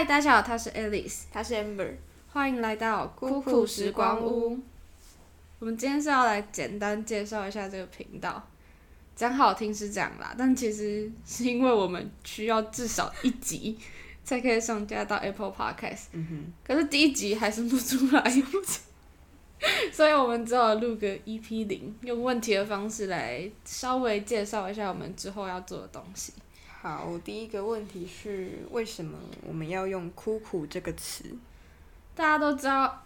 嗨，大家好，他是 Alice，他是 Amber，欢迎来到酷酷时光屋。我们今天是要来简单介绍一下这个频道，讲好听是这样啦，但其实是因为我们需要至少一集 才可以上架到 Apple Podcast，嗯哼，可是第一集还是不出来，所以我们只好录个 EP 零，用问题的方式来稍微介绍一下我们之后要做的东西。好，第一个问题是为什么我们要用“酷酷”这个词？大家都知道，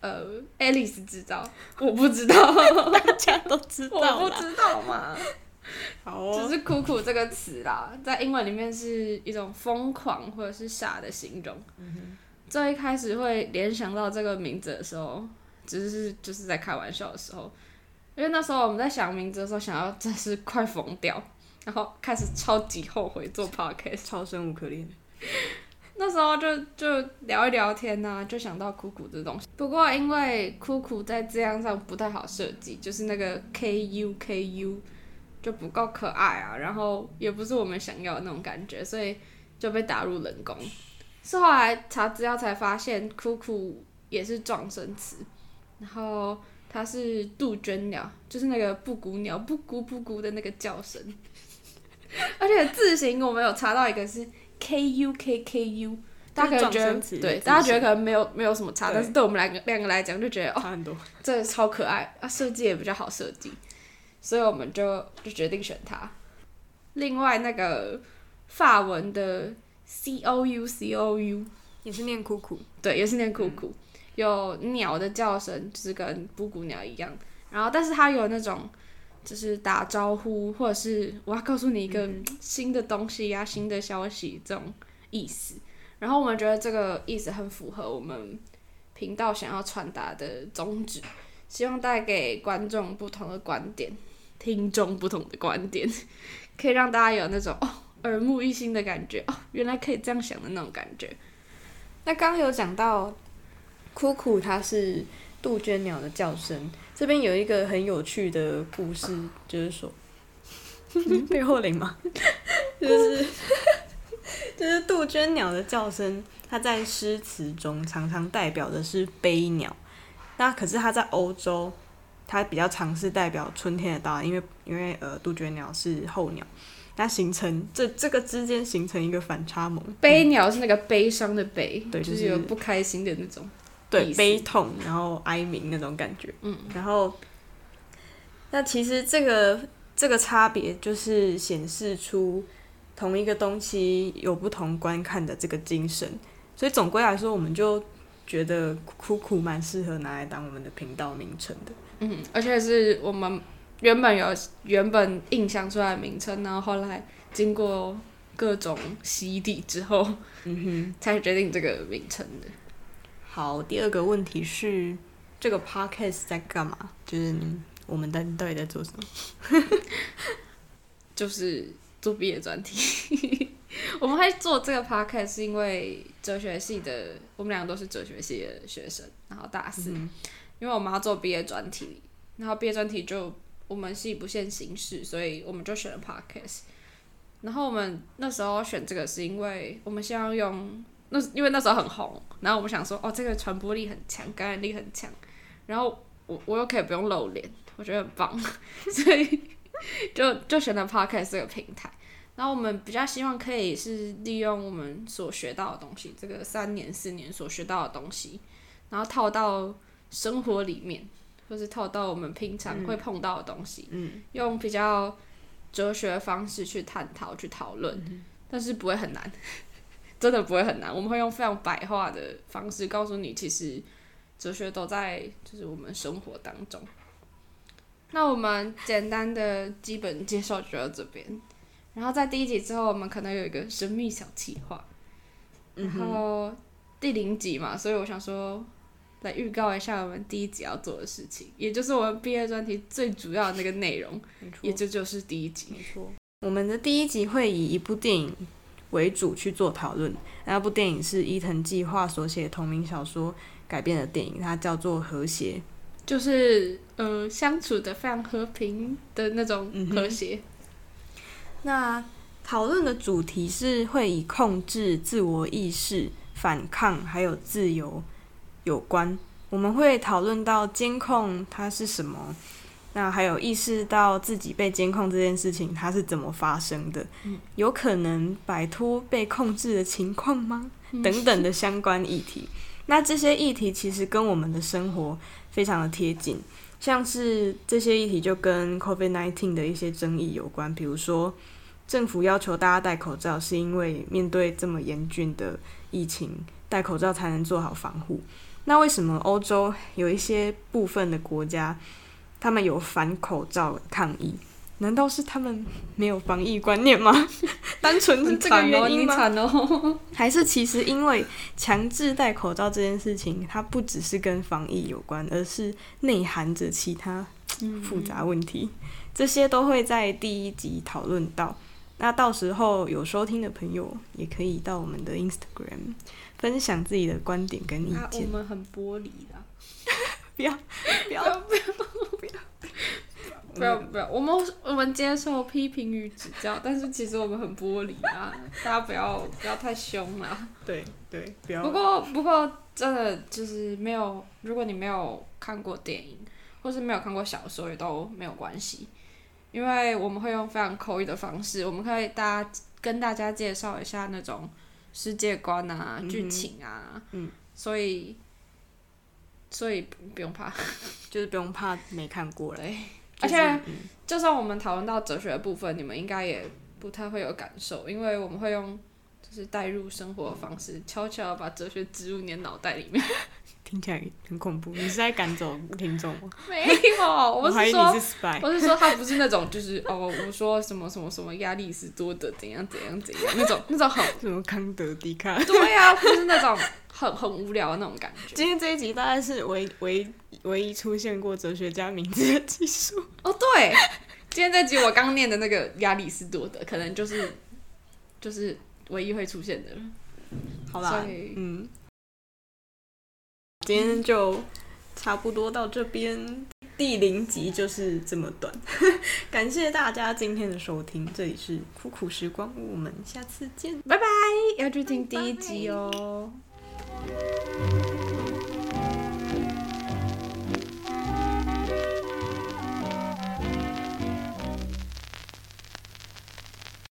呃，Alice 知道，我不知道，大家都知道我不知道嘛。好哦，只是“酷酷”这个词啦，在英文里面是一种疯狂或者是傻的形容。最一开始会联想到这个名字的时候，只是就是在开玩笑的时候，因为那时候我们在想名字的时候，想要真是快疯掉，然后开始超级后悔做 podcast。超生无可恋。那时候就就聊一聊天呐、就想到酷酷这东西。不过因为酷酷在字样上不太好设计，就是那个 K U K U 就不够可爱啊，然后也不是我们想要的那种感觉，所以就被打入冷宫。是后来查资料才发现，酷酷也是撞声词，然后它是杜鹃鸟，就是那个布谷鸟布谷布谷的那个叫声。而且字形我们有查到一个是 K U K K U，大家可能觉得对，大家觉得可能没有没有什么差，但是对我们两个两个来讲就觉得哦，差很多。这个超可爱啊，设计也比较好设计，所以我们就就决定选它。另外那个法文的 C O U C O U，也是念“酷酷对，也是念酷酷，有鸟的叫声，就是跟布谷鸟一样。然后，但是它有那种就是打招呼，或者是我要告诉你一个新的东西呀、新的消息这种意思。然后我们觉得这个意思很符合我们频道想要传达的宗旨，希望带给观众不同的观点，听众不同的观点，可以让大家有那种哦耳目一新的感觉哦，原来可以这样想的那种感觉。”。那刚刚有讲到“酷酷”，它是杜鹃鸟的叫声。这边有一个很有趣的故事，就是说，背后灵吗？就是就是杜鹃鸟的叫声，它在诗词中常常代表的是悲鸟。那可是它在欧洲，它比较常是代表春天的到来，因为因为呃杜鹃鸟是候鸟，它形成这这个之间形成一个反差萌。悲鸟是那个悲伤的悲，对就就是是有不开心的那种。对悲痛，然后哀鸣那种感觉。嗯，然后那其实这个这个差别就是显示出同一个东西有不同观看的这个精神。所以总归来说，我们就觉得苦苦蛮适合拿来当我们的频道名称的。嗯，而且是我们原本有原本印象出来的名称，然后后来经过各种洗礼之后，嗯哼才决定这个名称的。哼，好，第二个问题是这个 podcast 在干嘛？就是你我们到到底在做什么？就是做毕业专题。我们会做这个 podcast 是因为哲学系的，我们两个都是哲学系的学生，然后大四，嗯因为我们要做毕业专题，然后毕业专题就我们系不限形式，所以我们就选了 podcast。然后我们那时候选这个是因为我们希望用那因为那时候很红，然后我们想说哦这个传播力很强，感染力很强，然后我我又可以不用露脸，我觉得很棒，所以就就选了 podcast 这个平台。然后我们比较希望可以是利用我们所学到的东西，这个三年四年所学到的东西，然后套到生活里面，或是套到我们平常会碰到的东西，嗯，用比较哲学的方式去探讨、去讨论，但是不会很难，真的不会很难。我们会用非常白话的方式告诉你，其实哲学都在就是我们生活当中。那我们简单的基本介绍就到这边，然后在第一集之后，我们可能有一个神秘小企划，然后第零集嘛，所以我想说来预告一下我们第一集要做的事情，也就是我们毕业专题最主要的那个内容，也这就是第一集。没错，我们的第一集会以一部电影为主去做讨论。那部电影是伊藤计划所写同名小说改编的电影，它叫做《和谐》。就是呃相处的非常和平的那种嗯和谐。那讨论的主题是会以控制、自我意识反抗还有自由有关。我们会讨论到监控它是什么，那还有意识到自己被监控这件事情它是怎么发生的，有可能摆脱被控制的情况吗？等等的相关议题。那这些议题其实跟我们的生活非常的贴近，像是这些议题就跟 COVID-19 的一些争议有关，比如说政府要求大家戴口罩，是因为面对这么严峻的疫情，戴口罩才能做好防护。那为什么欧洲有一些部分的国家，他们有反口罩抗议？难道是他们没有防疫观念吗？单纯是这个原因吗？还是其实因为强制戴口罩这件事情，它不只是跟防疫有关，而是内含着其他复杂问题。这些都会在第一集讨论到。那到时候有收听的朋友，也可以到我们的 Instagram 分享自己的观点跟意见。我们很玻璃的，不要不要不要不要。不要不要，我们我们接受批评与指教，但是其实我们很玻璃啊，大家不要不要太凶了。对对，不要。不过不过真的就是没有，如果你没有看过电影，或是没有看过小说，也都没有关系，因为我们会用非常口语的方式，我们可以大家跟大家介绍一下那种世界观啊、剧情啊，嗯，所以所以不用怕，就是不用怕 没看过嘞。而且，就算我们讨论到哲学的部分，你们应该也不太会有感受，因为我们会用就是带入生活的方式，悄悄把哲学植入你的脑袋里面。听起来很恐怖，你是在赶走听众吗？没有，我是说，我是说他不是那种就是哦，我说什么什么什么亚里士多德怎样怎样怎样那种那种很什么康德迪卡，对呀，不是那种很很无聊的那种感觉。今天这一集大概是唯唯唯一出现过哲学家名字的技术。哦，对，今天这集我刚念的那个亚里士多德，可能就是就是唯一会出现的。好啦，嗯。今天就差不多到这边，第零集就是这么短，感谢大家今天的收听，这里是苦苦时光，我们下次见，拜拜，要去听第一集哦。